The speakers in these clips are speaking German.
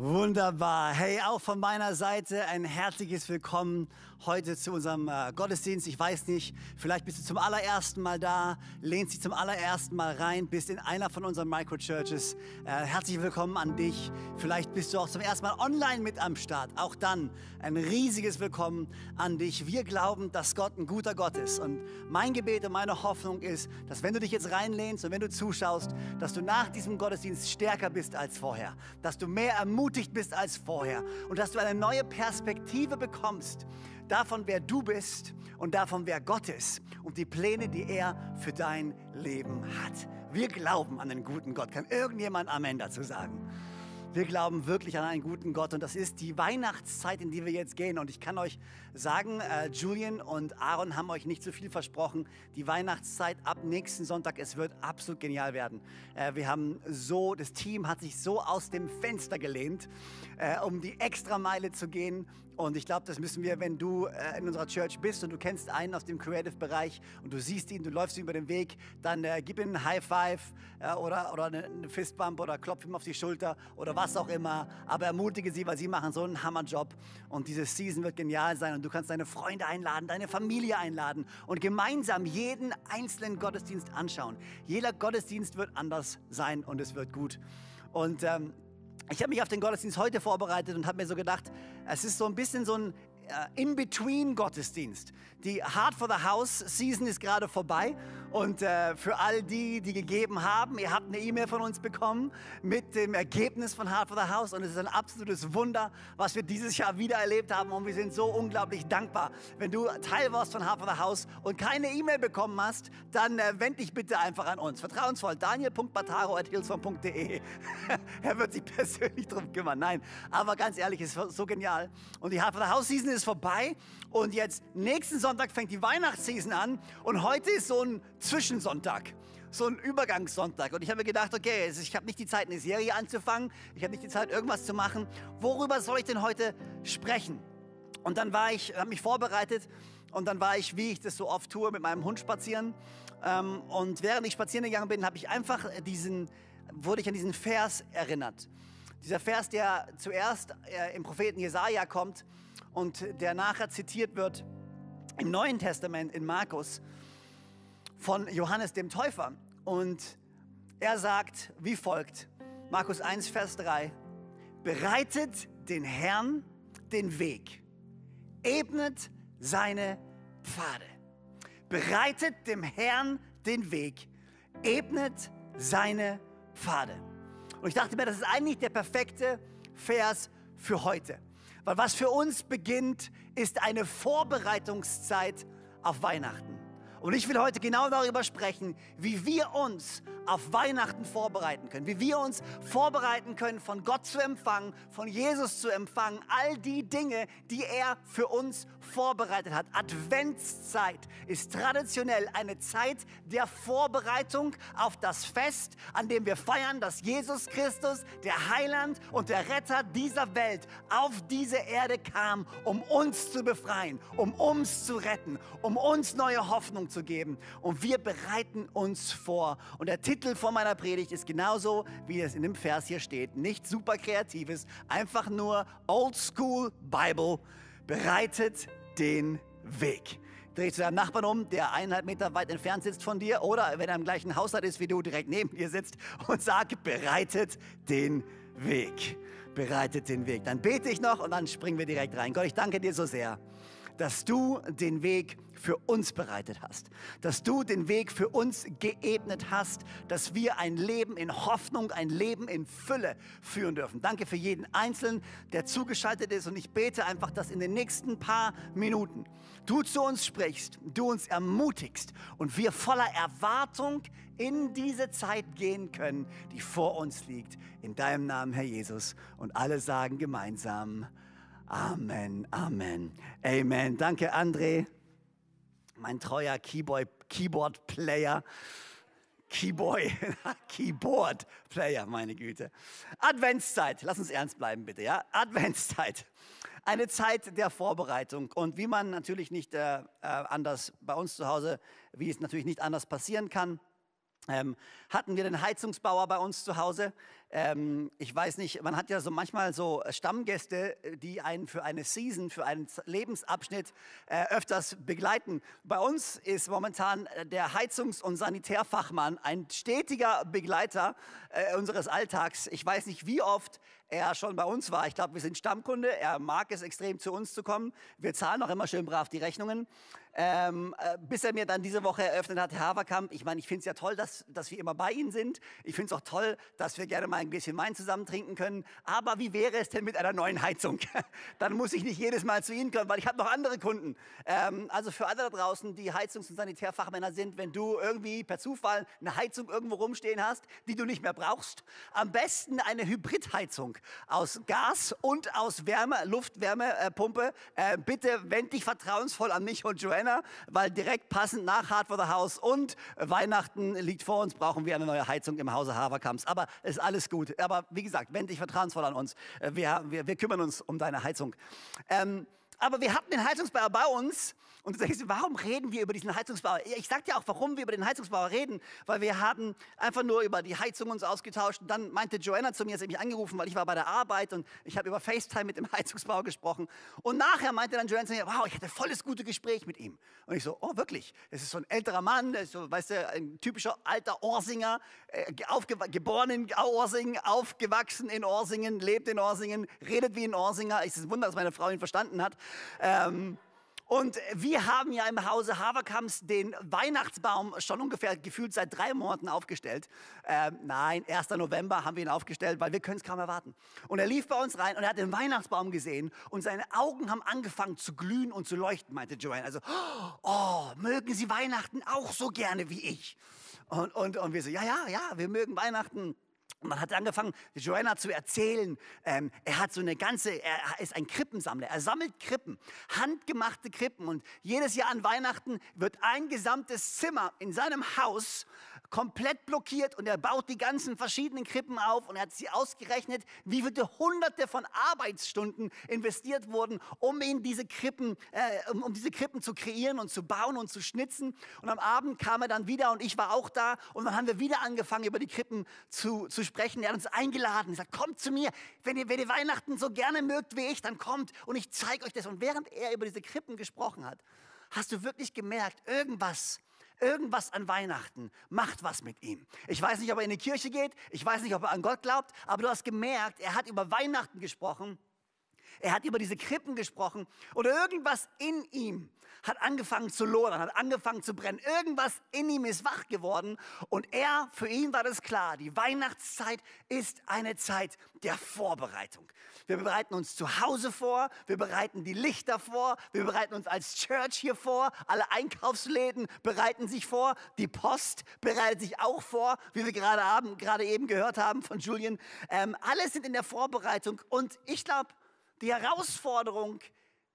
Wunderbar. Hey, auch von meiner Seite ein herzliches Willkommen heute zu unserem äh, Gottesdienst. Ich weiß nicht, vielleicht bist du zum allerersten Mal da, lehnst dich zum allerersten Mal rein, bist in einer von unseren Microchurches. Äh, herzlich willkommen an dich. Vielleicht bist du auch zum ersten Mal online mit am Start. Auch dann ein riesiges Willkommen an dich. Wir glauben, dass Gott ein guter Gott ist. Und mein Gebet und meine Hoffnung ist, dass wenn du dich jetzt reinlehnst und wenn du zuschaust, dass du nach diesem Gottesdienst stärker bist als vorher. Dass du mehr ermutigt ermutigt bist als vorher und dass du eine neue Perspektive bekommst davon, wer du bist und davon, wer Gott ist und die Pläne, die er für dein Leben hat. Wir glauben an den guten Gott. Kann irgendjemand Amen dazu sagen? Wir glauben wirklich an einen guten Gott und das ist die Weihnachtszeit, in die wir jetzt gehen. Und ich kann euch sagen, äh, Julian und Aaron haben euch nicht so viel versprochen. Die Weihnachtszeit ab nächsten Sonntag, es wird absolut genial werden. Äh, wir haben so, das Team hat sich so aus dem Fenster gelehnt, äh, um die Extrameile zu gehen und ich glaube, das müssen wir, wenn du äh, in unserer Church bist und du kennst einen aus dem Creative-Bereich und du siehst ihn, du läufst ihm über den Weg, dann äh, gib ihm einen High Five äh, oder, oder eine, eine Fistbump oder klopf ihm auf die Schulter oder was auch immer. Aber ermutige sie, weil sie machen so einen Hammerjob. Und diese Season wird genial sein und du kannst deine Freunde einladen, deine Familie einladen und gemeinsam jeden einzelnen Gottesdienst anschauen. Jeder Gottesdienst wird anders sein und es wird gut. Und ähm, ich habe mich auf den Gottesdienst heute vorbereitet und habe mir so gedacht, es ist so ein bisschen so ein In-Between-Gottesdienst. Die Heart for the House Season ist gerade vorbei und äh, für all die, die gegeben haben, ihr habt eine E-Mail von uns bekommen mit dem Ergebnis von Heart for the House und es ist ein absolutes Wunder, was wir dieses Jahr wieder erlebt haben und wir sind so unglaublich dankbar. Wenn du Teil warst von Heart for the House und keine E-Mail bekommen hast, dann äh, wend dich bitte einfach an uns. Vertrauensvoll, daniel.bataro.hilson.de. er wird sich persönlich drum kümmern. Nein, aber ganz ehrlich, es ist so genial. Und die Heart for the House Season ist vorbei und jetzt nächsten Sonntag fängt die Weihnachtsseason an und heute ist so ein Zwischensonntag so ein Übergangssonntag. Und ich habe mir gedacht, okay, ich habe nicht die Zeit, eine Serie anzufangen. Ich habe nicht die Zeit, irgendwas zu machen. Worüber soll ich denn heute sprechen? Und dann war ich, habe mich vorbereitet und dann war ich, wie ich das so oft tue, mit meinem Hund spazieren. Ähm, und während ich spazieren gegangen bin, habe ich einfach diesen, wurde ich an diesen Vers erinnert. Dieser Vers, der zuerst äh, im Propheten Jesaja kommt und der nachher zitiert wird im Neuen Testament in Markus von Johannes dem Täufer. Und er sagt wie folgt, Markus 1, Vers 3, bereitet den Herrn den Weg, ebnet seine Pfade. Bereitet dem Herrn den Weg, ebnet seine Pfade. Und ich dachte mir, das ist eigentlich der perfekte Vers für heute. Weil was für uns beginnt, ist eine Vorbereitungszeit auf Weihnachten. Und ich will heute genau darüber sprechen, wie wir uns auf Weihnachten vorbereiten können, wie wir uns vorbereiten können, von Gott zu empfangen, von Jesus zu empfangen, all die Dinge, die er für uns vorbereitet hat. Adventszeit ist traditionell eine Zeit der Vorbereitung auf das Fest, an dem wir feiern, dass Jesus Christus, der Heiland und der Retter dieser Welt, auf diese Erde kam, um uns zu befreien, um uns zu retten, um uns neue Hoffnung zu geben. Und wir bereiten uns vor. Und der Titel Titel von meiner Predigt ist genauso, wie es in dem Vers hier steht. Nicht super kreatives, einfach nur Old School Bible bereitet den Weg. Dreh zu deinem Nachbarn um, der eineinhalb Meter weit entfernt sitzt von dir oder wenn er im gleichen Haushalt ist wie du, direkt neben dir sitzt und sag, bereitet den Weg. Bereitet den Weg. Dann bete ich noch und dann springen wir direkt rein. Gott, ich danke dir so sehr dass du den Weg für uns bereitet hast, dass du den Weg für uns geebnet hast, dass wir ein Leben in Hoffnung, ein Leben in Fülle führen dürfen. Danke für jeden Einzelnen, der zugeschaltet ist und ich bete einfach, dass in den nächsten paar Minuten du zu uns sprichst, du uns ermutigst und wir voller Erwartung in diese Zeit gehen können, die vor uns liegt. In deinem Namen, Herr Jesus. Und alle sagen gemeinsam, Amen, Amen, Amen. Danke, André, mein treuer Keyboard-Player. Keyboy, Keyboard-Player, meine Güte. Adventszeit, lass uns ernst bleiben bitte, ja? Adventszeit. Eine Zeit der Vorbereitung. Und wie man natürlich nicht äh, äh anders bei uns zu Hause, wie es natürlich nicht anders passieren kann, ähm, hatten wir den Heizungsbauer bei uns zu Hause. Ähm, ich weiß nicht, man hat ja so manchmal so Stammgäste, die einen für eine Season, für einen Lebensabschnitt äh, öfters begleiten. Bei uns ist momentan äh, der Heizungs- und Sanitärfachmann ein stetiger Begleiter äh, unseres Alltags. Ich weiß nicht, wie oft er schon bei uns war. Ich glaube, wir sind Stammkunde. Er mag es extrem, zu uns zu kommen. Wir zahlen auch immer schön brav die Rechnungen. Ähm, äh, bis er mir dann diese Woche eröffnet hat, Herr Haverkamp, ich meine, ich finde es ja toll, dass, dass wir immer bei Ihnen sind. Ich finde es auch toll, dass wir gerne mal ein bisschen Wein zusammen trinken können. Aber wie wäre es denn mit einer neuen Heizung? dann muss ich nicht jedes Mal zu Ihnen kommen, weil ich habe noch andere Kunden. Ähm, also für alle da draußen, die Heizungs- und Sanitärfachmänner sind, wenn du irgendwie per Zufall eine Heizung irgendwo rumstehen hast, die du nicht mehr brauchst, am besten eine Hybridheizung aus Gas und aus Wärme, Luftwärmepumpe. Äh, bitte wend dich vertrauensvoll an mich und Joanna weil direkt passend nach Hard for the House und Weihnachten liegt vor uns, brauchen wir eine neue Heizung im Hause Haverkamps. Aber es ist alles gut. Aber wie gesagt, wende dich vertrauensvoll an uns. Äh, wir, wir, wir kümmern uns um deine Heizung. Ähm, aber wir hatten den Heizungsbauer bei uns und du denkst, warum reden wir über diesen Heizungsbauer? Ich sag dir auch, warum wir über den Heizungsbauer reden, weil wir haben einfach nur über die Heizung uns ausgetauscht. Und dann meinte Joanna zu mir, sie hat mich angerufen, weil ich war bei der Arbeit und ich habe über FaceTime mit dem Heizungsbauer gesprochen. Und nachher meinte dann Joanna zu mir, wow, ich hatte volles gute Gespräch mit ihm. Und ich so, oh wirklich? Das ist so ein älterer Mann, der ist so, weißt du, ein typischer alter Orsinger, äh, geboren in Orsingen, aufgewachsen in Orsingen, lebt in Orsingen, redet wie ein Orsinger. Es ist ein Wunder, dass meine Frau ihn verstanden hat. Ähm, und wir haben ja im Hause Haverkamps den Weihnachtsbaum schon ungefähr gefühlt seit drei Monaten aufgestellt. Ähm, nein, 1. November haben wir ihn aufgestellt, weil wir können es kaum erwarten. Und er lief bei uns rein und er hat den Weihnachtsbaum gesehen und seine Augen haben angefangen zu glühen und zu leuchten, meinte Joanne. Also, oh, mögen Sie Weihnachten auch so gerne wie ich? Und, und, und wir so, ja, ja, ja, wir mögen Weihnachten. Und man hat angefangen, Joanna zu erzählen, ähm, er hat so eine ganze, er ist ein Krippensammler, er sammelt Krippen, handgemachte Krippen. Und jedes Jahr an Weihnachten wird ein gesamtes Zimmer in seinem Haus komplett blockiert und er baut die ganzen verschiedenen Krippen auf und er hat sie ausgerechnet, wie viele hunderte von Arbeitsstunden investiert wurden, um in diese Krippen, äh, um, um, diese Krippen zu kreieren und zu bauen und zu schnitzen. Und am Abend kam er dann wieder und ich war auch da und dann haben wir wieder angefangen, über die Krippen zu, zu sprechen. Er hat uns eingeladen, er sagt, kommt zu mir, wenn ihr, wenn ihr Weihnachten so gerne mögt wie ich, dann kommt und ich zeige euch das. Und während er über diese Krippen gesprochen hat, hast du wirklich gemerkt, irgendwas Irgendwas an Weihnachten macht was mit ihm. Ich weiß nicht, ob er in die Kirche geht, ich weiß nicht, ob er an Gott glaubt, aber du hast gemerkt, er hat über Weihnachten gesprochen, er hat über diese Krippen gesprochen oder irgendwas in ihm hat angefangen zu lodern, hat angefangen zu brennen. Irgendwas in ihm ist wach geworden und er, für ihn war das klar, die Weihnachtszeit ist eine Zeit der Vorbereitung. Wir bereiten uns zu Hause vor, wir bereiten die Lichter vor, wir bereiten uns als Church hier vor, alle Einkaufsläden bereiten sich vor, die Post bereitet sich auch vor, wie wir gerade, haben, gerade eben gehört haben von Julian. Ähm, alle sind in der Vorbereitung und ich glaube, die Herausforderung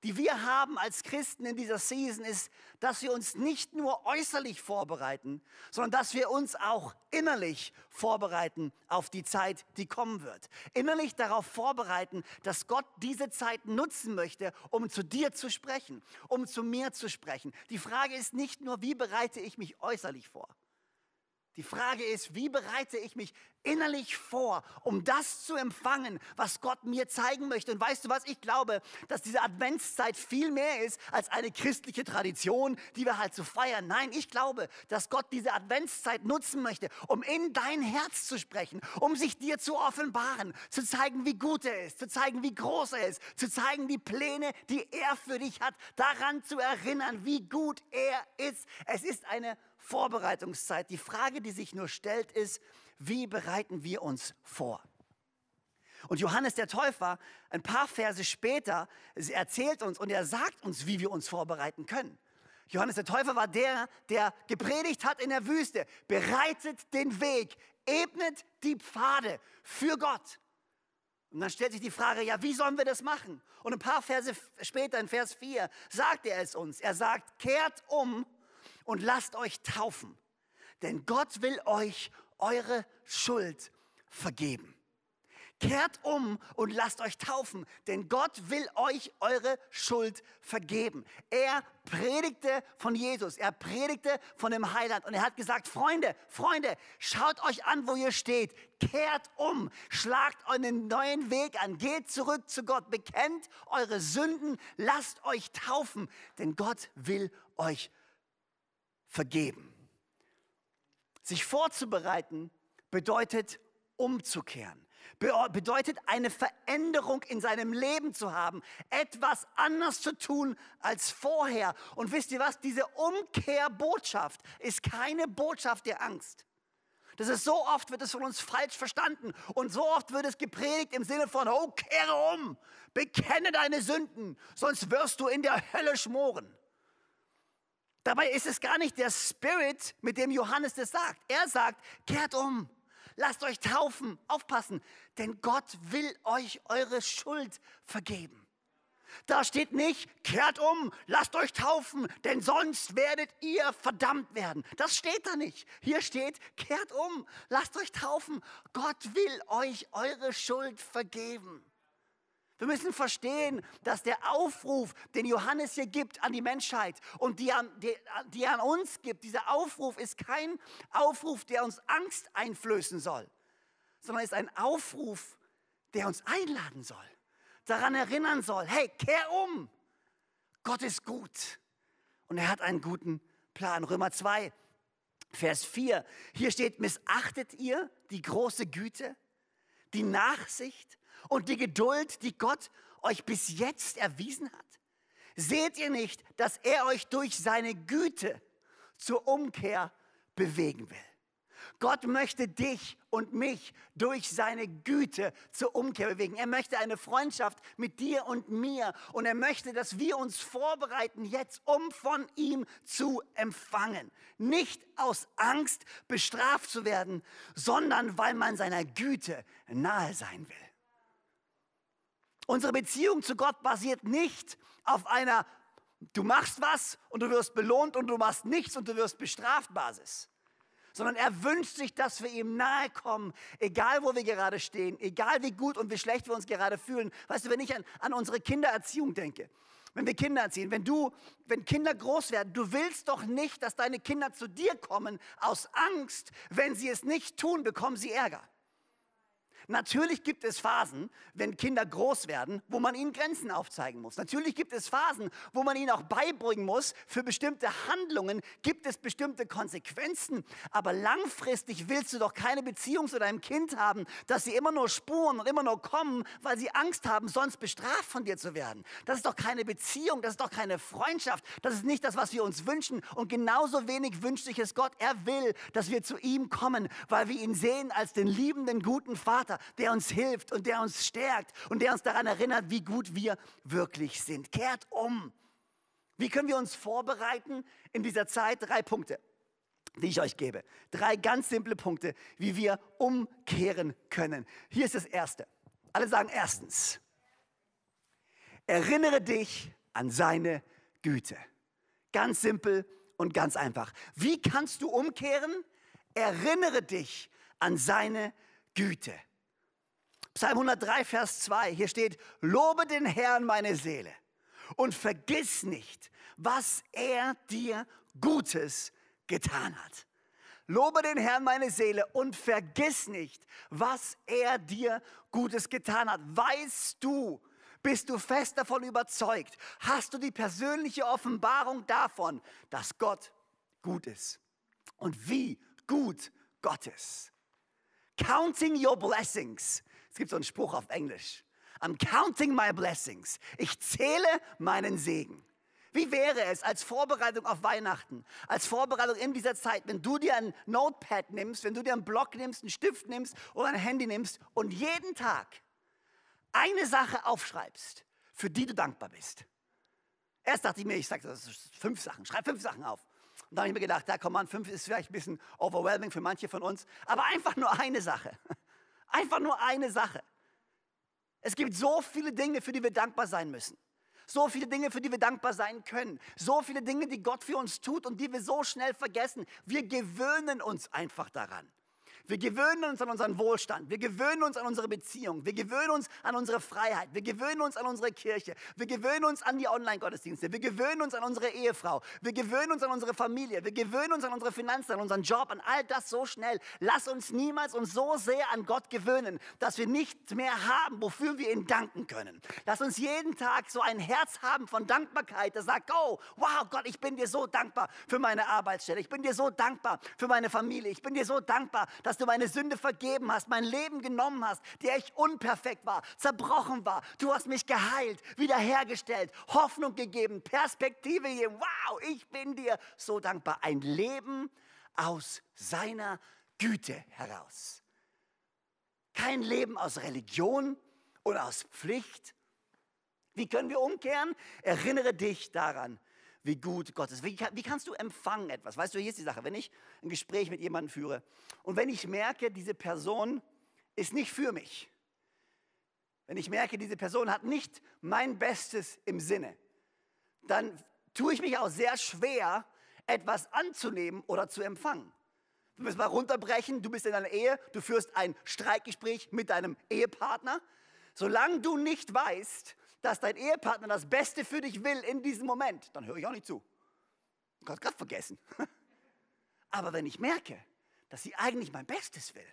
die wir haben als Christen in dieser Season, ist, dass wir uns nicht nur äußerlich vorbereiten, sondern dass wir uns auch innerlich vorbereiten auf die Zeit, die kommen wird. Innerlich darauf vorbereiten, dass Gott diese Zeit nutzen möchte, um zu dir zu sprechen, um zu mir zu sprechen. Die Frage ist nicht nur, wie bereite ich mich äußerlich vor, die Frage ist, wie bereite ich mich innerlich vor, um das zu empfangen, was Gott mir zeigen möchte? Und weißt du was? Ich glaube, dass diese Adventszeit viel mehr ist als eine christliche Tradition, die wir halt so feiern. Nein, ich glaube, dass Gott diese Adventszeit nutzen möchte, um in dein Herz zu sprechen, um sich dir zu offenbaren, zu zeigen, wie gut er ist, zu zeigen, wie groß er ist, zu zeigen die Pläne, die er für dich hat, daran zu erinnern, wie gut er ist. Es ist eine Vorbereitungszeit. Die Frage, die sich nur stellt, ist, wie bereiten wir uns vor? Und Johannes der Täufer, ein paar Verse später, erzählt uns und er sagt uns, wie wir uns vorbereiten können. Johannes der Täufer war der, der gepredigt hat in der Wüste, bereitet den Weg, ebnet die Pfade für Gott. Und dann stellt sich die Frage, ja, wie sollen wir das machen? Und ein paar Verse später, in Vers 4, sagt er es uns. Er sagt, kehrt um und lasst euch taufen, denn Gott will euch eure Schuld vergeben. Kehrt um und lasst euch taufen, denn Gott will euch eure Schuld vergeben. Er predigte von Jesus, er predigte von dem Heiland und er hat gesagt, Freunde, Freunde, schaut euch an, wo ihr steht, kehrt um, schlagt einen neuen Weg an, geht zurück zu Gott, bekennt eure Sünden, lasst euch taufen, denn Gott will euch vergeben. Sich vorzubereiten bedeutet umzukehren bedeutet eine Veränderung in seinem Leben zu haben, etwas anders zu tun als vorher. Und wisst ihr was, diese Umkehrbotschaft ist keine Botschaft der Angst. Das ist so oft wird es von uns falsch verstanden und so oft wird es gepredigt im Sinne von, oh, kehre um, bekenne deine Sünden, sonst wirst du in der Hölle schmoren. Dabei ist es gar nicht der Spirit, mit dem Johannes das sagt. Er sagt, kehrt um, lasst euch taufen, aufpassen, denn Gott will euch eure Schuld vergeben. Da steht nicht, kehrt um, lasst euch taufen, denn sonst werdet ihr verdammt werden. Das steht da nicht. Hier steht, kehrt um, lasst euch taufen. Gott will euch eure Schuld vergeben. Wir müssen verstehen, dass der Aufruf, den Johannes hier gibt an die Menschheit und die an, die, die an uns gibt, dieser Aufruf ist kein Aufruf, der uns Angst einflößen soll, sondern ist ein Aufruf, der uns einladen soll, daran erinnern soll, hey, kehr um. Gott ist gut und er hat einen guten Plan. Römer 2, Vers 4, hier steht, missachtet ihr die große Güte, die Nachsicht, und die Geduld, die Gott euch bis jetzt erwiesen hat? Seht ihr nicht, dass er euch durch seine Güte zur Umkehr bewegen will? Gott möchte dich und mich durch seine Güte zur Umkehr bewegen. Er möchte eine Freundschaft mit dir und mir und er möchte, dass wir uns vorbereiten jetzt, um von ihm zu empfangen. Nicht aus Angst bestraft zu werden, sondern weil man seiner Güte nahe sein will. Unsere Beziehung zu Gott basiert nicht auf einer, du machst was und du wirst belohnt und du machst nichts und du wirst bestraft Basis. Sondern er wünscht sich, dass wir ihm nahe kommen, egal wo wir gerade stehen, egal wie gut und wie schlecht wir uns gerade fühlen. Weißt du, wenn ich an, an unsere Kindererziehung denke, wenn wir Kinder erziehen, wenn du, wenn Kinder groß werden, du willst doch nicht, dass deine Kinder zu dir kommen aus Angst. Wenn sie es nicht tun, bekommen sie Ärger. Natürlich gibt es Phasen, wenn Kinder groß werden, wo man ihnen Grenzen aufzeigen muss. Natürlich gibt es Phasen, wo man ihnen auch beibringen muss, für bestimmte Handlungen gibt es bestimmte Konsequenzen. Aber langfristig willst du doch keine Beziehung zu deinem Kind haben, dass sie immer nur spuren und immer nur kommen, weil sie Angst haben, sonst bestraft von dir zu werden. Das ist doch keine Beziehung, das ist doch keine Freundschaft. Das ist nicht das, was wir uns wünschen. Und genauso wenig wünscht sich es Gott. Er will, dass wir zu ihm kommen, weil wir ihn sehen als den liebenden, guten Vater Vater, der uns hilft und der uns stärkt und der uns daran erinnert, wie gut wir wirklich sind. Kehrt um. Wie können wir uns vorbereiten in dieser Zeit? Drei Punkte, die ich euch gebe. Drei ganz simple Punkte, wie wir umkehren können. Hier ist das Erste. Alle sagen erstens, erinnere dich an seine Güte. Ganz simpel und ganz einfach. Wie kannst du umkehren? Erinnere dich an seine Güte. Psalm 103, Vers 2, hier steht, lobe den Herrn meine Seele und vergiss nicht, was er dir Gutes getan hat. Lobe den Herrn meine Seele und vergiss nicht, was er dir Gutes getan hat. Weißt du, bist du fest davon überzeugt, hast du die persönliche Offenbarung davon, dass Gott gut ist und wie gut Gott ist. Counting your blessings es gibt so einen Spruch auf Englisch. I'm counting my blessings. Ich zähle meinen Segen. Wie wäre es als Vorbereitung auf Weihnachten, als Vorbereitung in dieser Zeit, wenn du dir ein Notepad nimmst, wenn du dir einen Block nimmst, einen Stift nimmst oder ein Handy nimmst und jeden Tag eine Sache aufschreibst, für die du dankbar bist. Erst dachte ich mir, ich sage das fünf Sachen, schreib fünf Sachen auf. Und dann habe ich mir gedacht, ja komm an, fünf ist vielleicht ein bisschen overwhelming für manche von uns, aber einfach nur eine Sache. Einfach nur eine Sache. Es gibt so viele Dinge, für die wir dankbar sein müssen. So viele Dinge, für die wir dankbar sein können. So viele Dinge, die Gott für uns tut und die wir so schnell vergessen. Wir gewöhnen uns einfach daran. Wir gewöhnen uns an unseren Wohlstand. Wir gewöhnen uns an unsere Beziehung. Wir gewöhnen uns an unsere Freiheit. Wir gewöhnen uns an unsere Kirche. Wir gewöhnen uns an die Online-Gottesdienste. Wir gewöhnen uns an unsere Ehefrau. Wir gewöhnen uns an unsere Familie. Wir gewöhnen uns an unsere Finanzen, an unseren Job, an all das so schnell. Lass uns niemals uns so sehr an Gott gewöhnen, dass wir nichts mehr haben, wofür wir ihn danken können. Lass uns jeden Tag so ein Herz haben von Dankbarkeit, das sagt, oh, wow, Gott, ich bin dir so dankbar für meine Arbeitsstelle. Ich bin dir so dankbar für meine Familie. Ich bin dir so dankbar, dass dass du meine Sünde vergeben hast, mein Leben genommen hast, der ich unperfekt war, zerbrochen war. Du hast mich geheilt, wiederhergestellt, Hoffnung gegeben, Perspektive gegeben. Wow, ich bin dir so dankbar. Ein Leben aus seiner Güte heraus. Kein Leben aus Religion oder aus Pflicht. Wie können wir umkehren? Erinnere dich daran, wie gut Gott ist. Wie, wie, kannst du empfangen etwas? Weißt du, hier ist die Sache, wenn ich ein Gespräch mit jemandem führe und wenn ich merke, diese Person ist nicht für mich, wenn ich merke, diese Person hat nicht mein Bestes im Sinne, dann tue ich mich auch sehr schwer, etwas anzunehmen oder zu empfangen. Wir müssen mal runterbrechen, du bist in einer Ehe, du führst ein Streitgespräch mit deinem Ehepartner. Solange du nicht weißt, dass dein Ehepartner das Beste für dich will in diesem Moment, dann höre ich auch nicht zu. Du kannst gerade vergessen. Aber wenn ich merke, dass sie eigentlich mein Bestes will,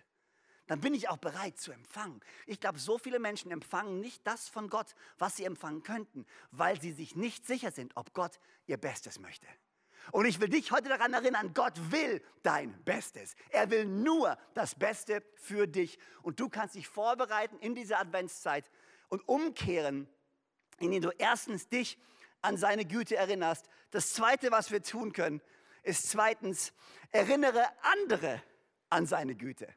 dann bin ich auch bereit zu empfangen. Ich glaube, so viele Menschen empfangen nicht das von Gott, was sie empfangen könnten, weil sie sich nicht sicher sind, ob Gott ihr Bestes möchte. Und ich will dich heute daran erinnern, Gott will dein Bestes. Er will nur das Beste für dich. Und du kannst dich vorbereiten in dieser Adventszeit und umkehren indem du erstens dich an seine Güte erinnerst. Das Zweite, was wir tun können, ist zweitens, erinnere andere an seine Güte.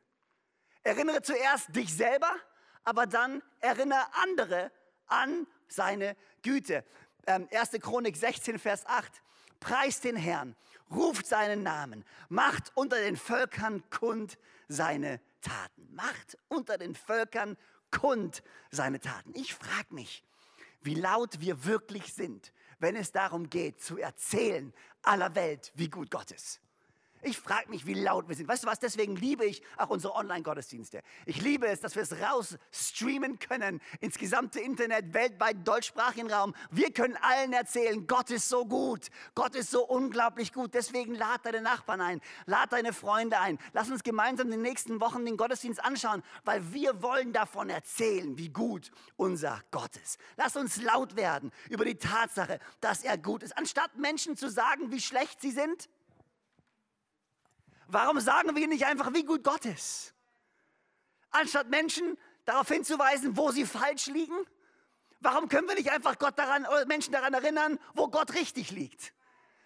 Erinnere zuerst dich selber, aber dann erinnere andere an seine Güte. Ähm, 1. Chronik 16, Vers 8. Preist den Herrn, ruft seinen Namen, macht unter den Völkern kund seine Taten. Macht unter den Völkern kund seine Taten. Ich frage mich, wie laut wir wirklich sind, wenn es darum geht, zu erzählen aller Welt, wie gut Gott ist. Ich frage mich, wie laut wir sind. Weißt du was? Deswegen liebe ich auch unsere Online-Gottesdienste. Ich liebe es, dass wir es raus streamen können ins gesamte Internet, weltweit, deutschsprachigen Raum. Wir können allen erzählen, Gott ist so gut. Gott ist so unglaublich gut. Deswegen lad deine Nachbarn ein, lad deine Freunde ein. Lass uns gemeinsam in den nächsten Wochen den Gottesdienst anschauen, weil wir wollen davon erzählen, wie gut unser Gott ist. Lass uns laut werden über die Tatsache, dass er gut ist. Anstatt Menschen zu sagen, wie schlecht sie sind, Warum sagen wir nicht einfach, wie gut Gott ist? Anstatt Menschen darauf hinzuweisen, wo sie falsch liegen? Warum können wir nicht einfach Gott daran, Menschen daran erinnern, wo Gott richtig liegt?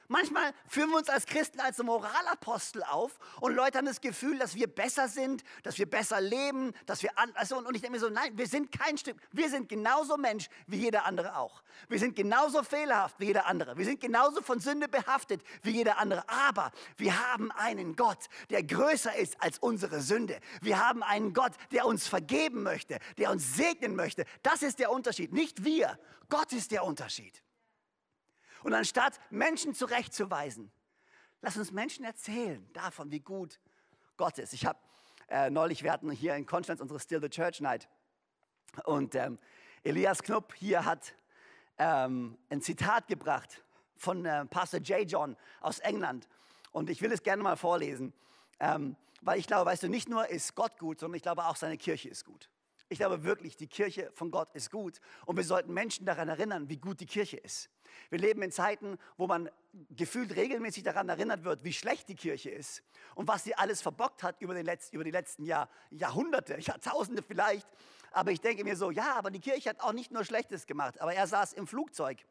Manchmal führen wir uns als Christen als Moralapostel auf und Leute haben das Gefühl, dass wir besser sind, dass wir besser leben, dass wir an, also und ich denke mir so, nein, wir sind kein Stück, wir sind genauso Mensch wie jeder andere auch. Wir sind genauso fehlerhaft wie jeder andere. Wir sind genauso von Sünde behaftet wie jeder andere. Aber wir haben einen Gott, der größer ist als unsere Sünde. Wir haben einen Gott, der uns vergeben möchte, der uns segnen möchte. Das ist der Unterschied. Nicht wir. Gott ist der Unterschied. Und anstatt Menschen zurechtzuweisen, lass uns Menschen erzählen davon, wie gut Gott ist. Ich habe äh, neulich, wir hatten hier in Konstanz unsere Still the Church Night. Und ähm, Elias Knupp hier hat ähm, ein Zitat gebracht von äh, Pastor J. John aus England. Und ich will es gerne mal vorlesen, ähm, weil ich glaube, weißt du, nicht nur ist Gott gut, sondern ich glaube auch seine Kirche ist gut. Ich glaube wirklich, die Kirche von Gott ist gut und wir sollten Menschen daran erinnern, wie gut die Kirche ist. Wir leben in Zeiten, wo man gefühlt regelmäßig daran erinnert wird, wie schlecht die Kirche ist und was sie alles verbockt hat über, Letz-, über die letzten Jahr, Jahrhunderte, Jahrtausende vielleicht. Aber ich denke mir so, ja, aber die Kirche hat auch nicht nur Schlechtes gemacht. Aber er saß im Flugzeug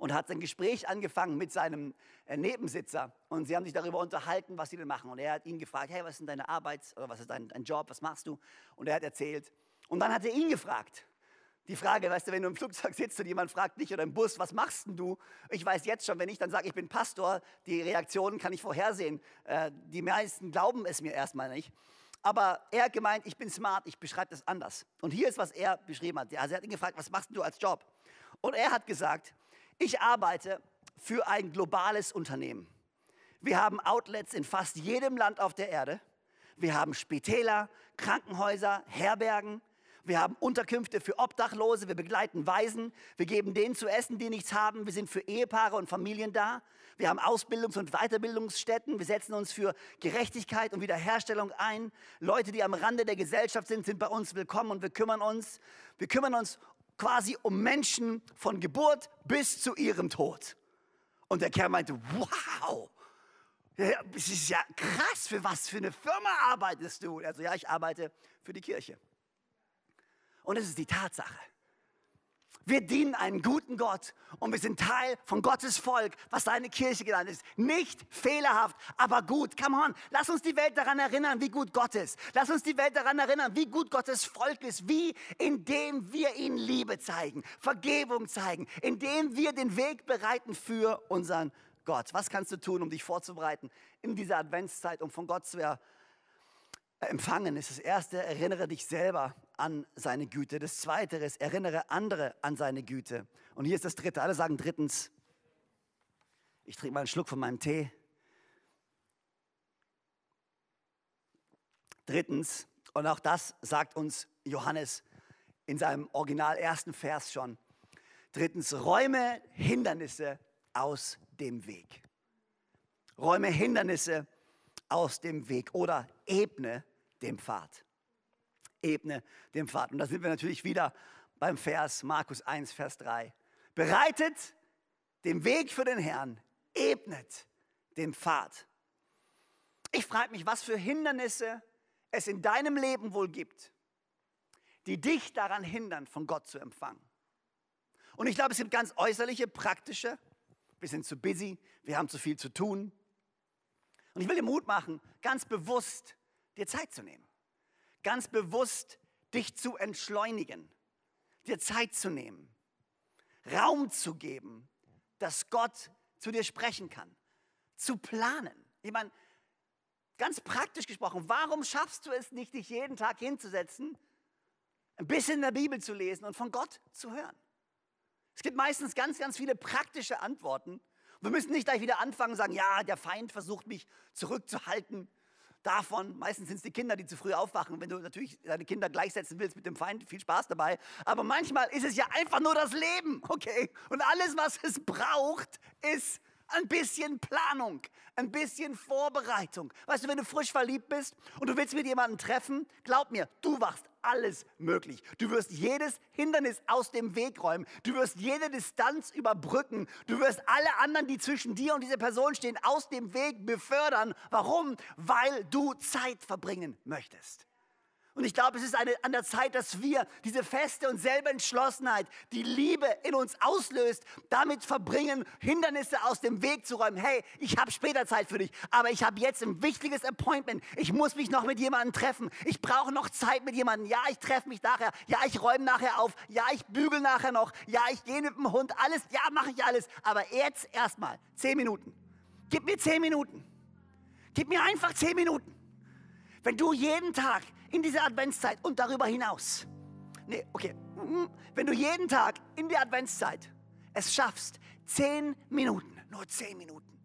und hat ein Gespräch angefangen mit seinem äh, Nebensitzer. Und sie haben sich darüber unterhalten, was sie denn machen. Und er hat ihn gefragt, hey, was ist denn deine Arbeit oder was ist dein, dein Job, was machst du? Und er hat erzählt. Und dann hat er ihn gefragt. Die Frage, weißt du, wenn du im Flugzeug sitzt und jemand fragt dich oder im Bus, was machst denn du? Ich weiß jetzt schon, wenn ich dann sage, ich bin Pastor, die Reaktionen kann ich vorhersehen. Äh, die meisten glauben es mir erstmal nicht. Aber er hat gemeint, ich bin smart, ich beschreibe das anders. Und hier ist, was er beschrieben hat. Also er hat ihn gefragt, was machst du als Job? Und er hat gesagt, ich arbeite für ein globales Unternehmen. Wir haben Outlets in fast jedem Land auf der Erde. Wir haben Spitäler, Krankenhäuser, Herbergen. Wir haben Unterkünfte für Obdachlose, wir begleiten Waisen, wir geben denen zu essen, die nichts haben, wir sind für Ehepaare und Familien da, wir haben Ausbildungs- und Weiterbildungsstätten, wir setzen uns für Gerechtigkeit und Wiederherstellung ein. Leute, die am Rande der Gesellschaft sind, sind bei uns willkommen und wir kümmern uns. Wir kümmern uns quasi um Menschen von Geburt bis zu ihrem Tod. Und der Kerl meinte, wow, das ist ja krass, für was für eine Firma arbeitest du? Also ja, ich arbeite für die Kirche. Und es ist die Tatsache. Wir dienen einen guten Gott und wir sind Teil von Gottes Volk, was seine Kirche genannt ist. Nicht fehlerhaft, aber gut. Come on, lass uns die Welt daran erinnern, wie gut Gott ist. Lass uns die Welt daran erinnern, wie gut Gottes Volk ist, wie indem wir ihnen Liebe zeigen, Vergebung zeigen, indem wir den Weg bereiten für unseren Gott. Was kannst du tun, um dich vorzubereiten in dieser Adventszeit, um von Gott zu empfangen? ist das erste, erinnere dich selber an seine Güte. Das zweite ist, erinnere andere an seine Güte. Und hier ist das dritte. Alle sagen drittens, ich trinke mal einen Schluck von meinem Tee. Drittens, und auch das sagt uns Johannes in seinem original ersten Vers schon. Drittens, räume Hindernisse aus dem Weg. Räume Hindernisse aus dem Weg oder ebne den Pfad ebne dem Pfad. Und da sind wir natürlich wieder beim Vers Markus 1, Vers 3. Bereitet den Weg für den Herrn, ebnet den Pfad. Ich frage mich, was für Hindernisse es in deinem Leben wohl gibt, die dich daran hindern, von Gott zu empfangen. Und ich glaube, es gibt ganz äußerliche, praktische. Wir sind zu busy, wir haben zu viel zu tun. Und ich will dir Mut machen, ganz bewusst dir Zeit zu nehmen ganz bewusst dich zu entschleunigen, dir Zeit zu nehmen, Raum zu geben, dass Gott zu dir sprechen kann, zu planen. Ich meine, ganz praktisch gesprochen, warum schaffst du es nicht, dich jeden Tag hinzusetzen, ein bisschen in der Bibel zu lesen und von Gott zu hören? Es gibt meistens ganz, ganz viele praktische Antworten. Wir müssen nicht gleich wieder anfangen und sagen, ja, der Feind versucht mich zurückzuhalten davon. Meistens sind es die Kinder, die zu früh aufwachen. Wenn du natürlich deine Kinder gleichsetzen willst mit dem Feind, viel Spaß dabei. Aber manchmal ist es ja einfach nur das Leben, okay? Und alles, was es braucht, ist ein bisschen Planung, ein bisschen Vorbereitung. Weißt du, wenn du frisch verliebt bist und du willst mit jemandem treffen, glaub mir, du machst alles möglich. Du wirst jedes Hindernis aus dem Weg räumen. Du wirst jede Distanz überbrücken. Du wirst alle anderen, die zwischen dir und dieser Person stehen, aus dem Weg befördern. Warum? Weil du Zeit verbringen möchtest. Und ich glaube, es ist eine, an der Zeit, dass wir diese feste und selbe Entschlossenheit, die Liebe in uns auslöst, damit verbringen, Hindernisse aus dem Weg zu räumen. Hey, ich habe später Zeit für dich, aber ich habe jetzt ein wichtiges Appointment. Ich muss mich noch mit jemandem treffen. Ich brauche noch Zeit mit jemandem. Ja, ich treffe mich nachher. Ja, ich räume nachher auf. Ja, ich bügel nachher noch. Ja, ich gehe mit dem Hund. Alles, ja, mache ich alles. Aber jetzt erstmal zehn Minuten. Gib mir zehn Minuten. Gib mir einfach zehn Minuten. Wenn du jeden Tag in dieser Adventszeit und darüber hinaus, nee, okay, mhm, wenn du jeden Tag in der Adventszeit es schaffst, zehn Minuten, nur zehn Minuten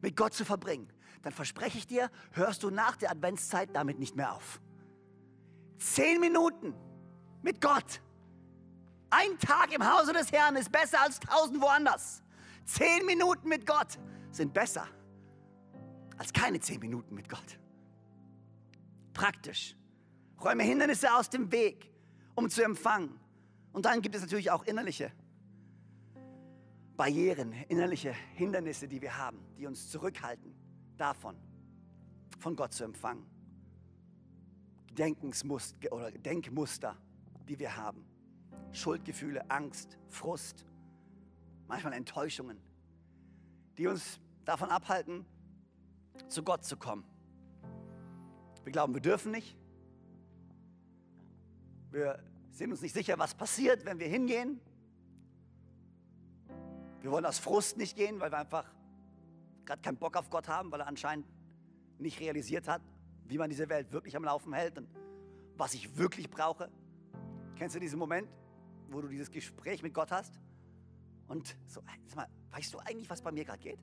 mit Gott zu verbringen, dann verspreche ich dir, hörst du nach der Adventszeit damit nicht mehr auf. Zehn Minuten mit Gott. Ein Tag im Hause des Herrn ist besser als tausend woanders. Zehn Minuten mit Gott sind besser als keine zehn Minuten mit Gott. Praktisch. Räume Hindernisse aus dem Weg, um zu empfangen. Und dann gibt es natürlich auch innerliche Barrieren, innerliche Hindernisse, die wir haben, die uns zurückhalten davon, von Gott zu empfangen. Denkensmuster oder Denkmuster, die wir haben. Schuldgefühle, Angst, Frust, manchmal Enttäuschungen, die uns davon abhalten, zu Gott zu kommen. Wir glauben, wir dürfen nicht. Wir sind uns nicht sicher, was passiert, wenn wir hingehen. Wir wollen aus Frust nicht gehen, weil wir einfach gerade keinen Bock auf Gott haben, weil er anscheinend nicht realisiert hat, wie man diese Welt wirklich am Laufen hält und was ich wirklich brauche. Kennst du diesen Moment, wo du dieses Gespräch mit Gott hast Und so, sag mal, weißt du eigentlich, was bei mir gerade geht?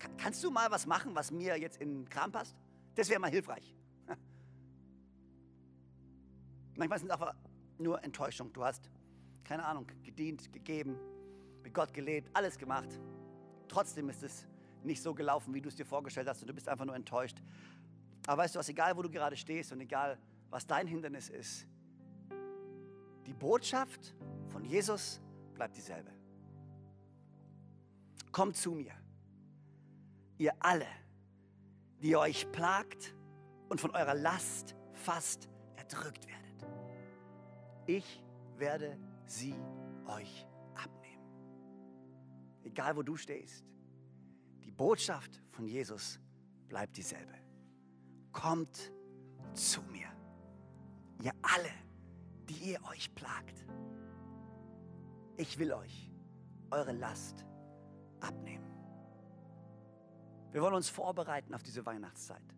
Kann, kannst du mal was machen, was mir jetzt in den Kram passt? Das wäre mal hilfreich. Manchmal sind es aber nur Enttäuschung. Du hast, keine Ahnung, gedient, gegeben, mit Gott gelebt, alles gemacht. Trotzdem ist es nicht so gelaufen, wie du es dir vorgestellt hast und du bist einfach nur enttäuscht. Aber weißt du was, egal wo du gerade stehst und egal was dein Hindernis ist, die Botschaft von Jesus bleibt dieselbe. Kommt zu mir, ihr alle, die euch plagt und von eurer Last fast erdrückt werdet. Ich werde sie euch abnehmen. Egal wo du stehst, die Botschaft von Jesus bleibt dieselbe. Kommt zu mir, ihr alle, die ihr euch plagt. Ich will euch eure Last abnehmen. Wir wollen uns vorbereiten auf diese Weihnachtszeit.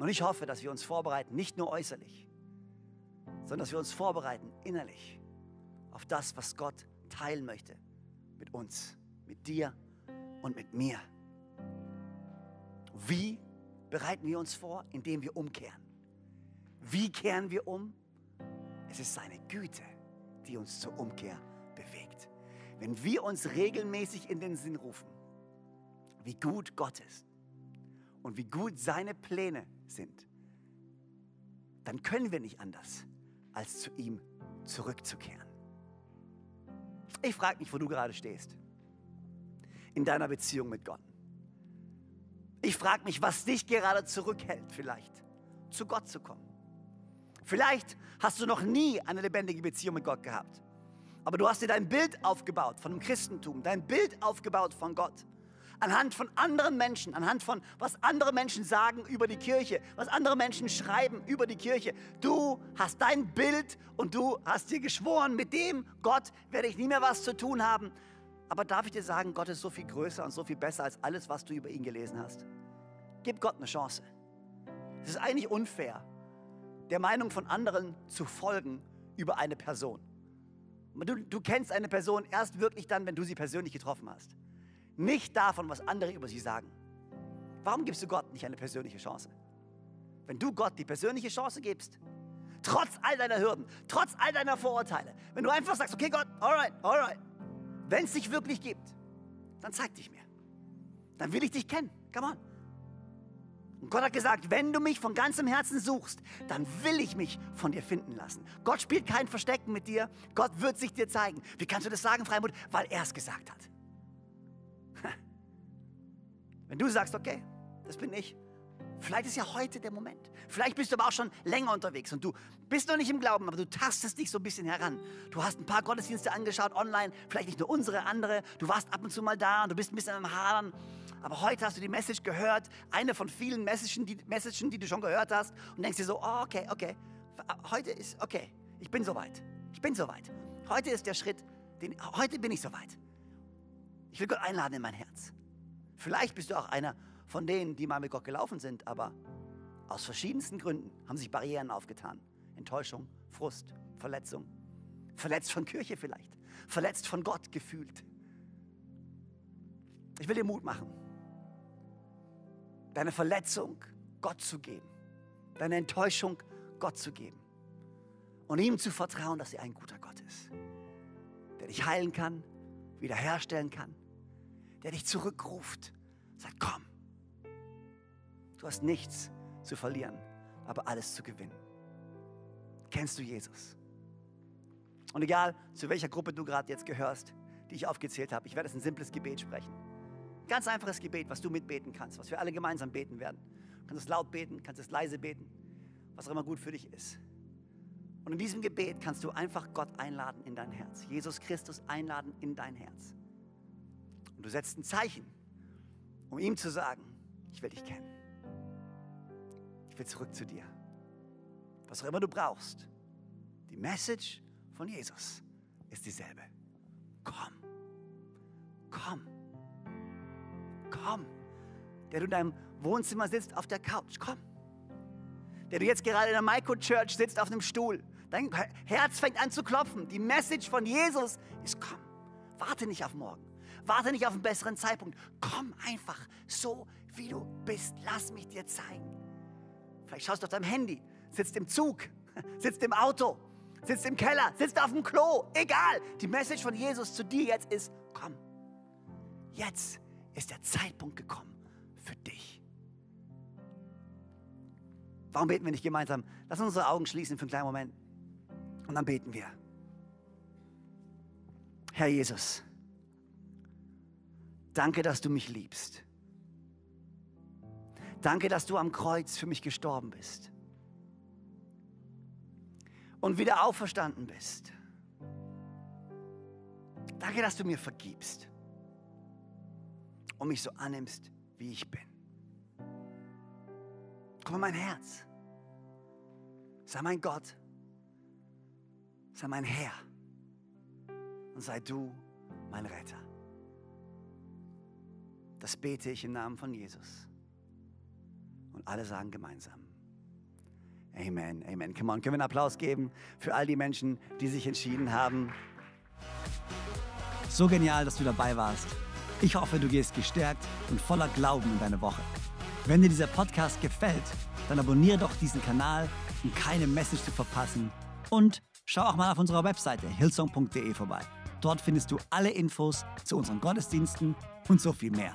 Und ich hoffe, dass wir uns vorbereiten, nicht nur äußerlich, sondern dass wir uns vorbereiten innerlich auf das, was Gott teilen möchte mit uns, mit dir und mit mir. Wie bereiten wir uns vor? Indem wir umkehren. Wie kehren wir um? Es ist seine Güte, die uns zur Umkehr bewegt. Wenn wir uns regelmäßig in den Sinn rufen, wie gut Gott ist und wie gut seine Pläne sind, dann können wir nicht anders, als zu ihm zurückzukehren. Ich frage mich, wo du gerade stehst in deiner Beziehung mit Gott. Ich frage mich, was dich gerade zurückhält, vielleicht zu Gott zu kommen. Vielleicht hast du noch nie eine lebendige Beziehung mit Gott gehabt. Aber du hast dir dein Bild aufgebaut von dem Christentum, dein Bild aufgebaut von Gott anhand von anderen Menschen, anhand von was andere Menschen sagen über die Kirche, was andere Menschen schreiben über die Kirche. Du hast dein Bild und du hast dir geschworen, mit dem Gott werde ich nie mehr was zu tun haben. Aber darf ich dir sagen, Gott ist so viel größer und so viel besser als alles, was du über ihn gelesen hast. Gib Gott eine Chance. Es ist eigentlich unfair, der Meinung von anderen zu folgen über eine Person. Du, du kennst eine Person erst wirklich dann, wenn du sie persönlich getroffen hast nicht davon, was andere über sie sagen. Warum gibst du Gott nicht eine persönliche Chance? Wenn du Gott die persönliche Chance gibst, trotz all deiner Hürden, trotz all deiner Vorurteile, wenn du einfach sagst, okay Gott, alright, alright, wenn es dich wirklich gibt, dann zeig dich mir. Dann will ich dich kennen. Come on. Und Gott hat gesagt, wenn du mich von ganzem Herzen suchst, dann will ich mich von dir finden lassen. Gott spielt kein Verstecken mit dir. Gott wird sich dir zeigen. Wie kannst du das sagen, Freimut? Weil er es gesagt hat. Wenn du sagst, okay, das bin ich, vielleicht ist ja heute der Moment. Vielleicht bist du aber auch schon länger unterwegs und du bist noch nicht im Glauben, aber du tastest dich so ein bisschen heran. Du hast ein paar Gottesdienste angeschaut online, vielleicht nicht nur unsere, andere. Du warst ab und zu mal da und du bist ein bisschen am Hadern. Aber heute hast du die Message gehört, eine von vielen Messagen die, Messagen, die du schon gehört hast und denkst dir so, oh, okay, okay, heute ist, okay, ich bin soweit. Ich bin soweit. Heute ist der Schritt, den, heute bin ich soweit. Ich will Gott einladen in mein Herz. Vielleicht bist du auch einer von denen, die mal mit Gott gelaufen sind, aber aus verschiedensten Gründen haben sich Barrieren aufgetan. Enttäuschung, Frust, Verletzung. Verletzt von Kirche vielleicht. Verletzt von Gott gefühlt. Ich will dir Mut machen, deine Verletzung Gott zu geben. Deine Enttäuschung Gott zu geben. Und ihm zu vertrauen, dass er ein guter Gott ist. Der dich heilen kann, wiederherstellen kann der dich zurückruft. Sagt, komm. Du hast nichts zu verlieren, aber alles zu gewinnen. Kennst du Jesus? Und egal, zu welcher Gruppe du gerade jetzt gehörst, die ich aufgezählt habe, ich werde jetzt ein simples Gebet sprechen. Ganz einfaches Gebet, was du mitbeten kannst, was wir alle gemeinsam beten werden. Du kannst es laut beten, kannst es leise beten, was auch immer gut für dich ist. Und in diesem Gebet kannst du einfach Gott einladen in dein Herz. Jesus Christus einladen in dein Herz. Und du setzt ein Zeichen, um ihm zu sagen, ich will dich kennen. Ich will zurück zu dir. Was auch immer du brauchst, die Message von Jesus ist dieselbe. Komm, komm, komm. Der du in deinem Wohnzimmer sitzt auf der Couch, komm. Der du jetzt gerade in der Microchurch sitzt auf einem Stuhl. Dein Herz fängt an zu klopfen. Die Message von Jesus ist komm, Warte nicht auf morgen. Warte nicht auf einen besseren Zeitpunkt. Komm einfach so, wie du bist. Lass mich dir zeigen. Vielleicht schaust du auf deinem Handy, sitzt im Zug, sitzt im Auto, sitzt im Keller, sitzt auf dem Klo. Egal. Die Message von Jesus zu dir jetzt ist, komm. Jetzt ist der Zeitpunkt gekommen für dich. Warum beten wir nicht gemeinsam? Lass uns unsere Augen schließen für einen kleinen Moment. Und dann beten wir. Herr Jesus, danke, dass du mich liebst. Danke, dass du am Kreuz für mich gestorben bist und wieder auferstanden bist. Danke, dass du mir vergibst und mich so annimmst, wie ich bin. Komm in mein Herz. Sei mein Gott. Sei mein Herr. Und sei du mein Retter. Das bete ich im Namen von Jesus. Und alle sagen gemeinsam. Amen, Amen. Come on, können wir einen Applaus geben für all die Menschen, die sich entschieden haben. So genial, dass du dabei warst. Ich hoffe, du gehst gestärkt und voller Glauben in deine Woche. Wenn dir dieser Podcast gefällt, dann abonniere doch diesen Kanal, um keine Message zu verpassen. Und schau auch mal auf unserer Webseite hillsong.de vorbei. Dort findest du alle Infos zu unseren Gottesdiensten und so viel mehr.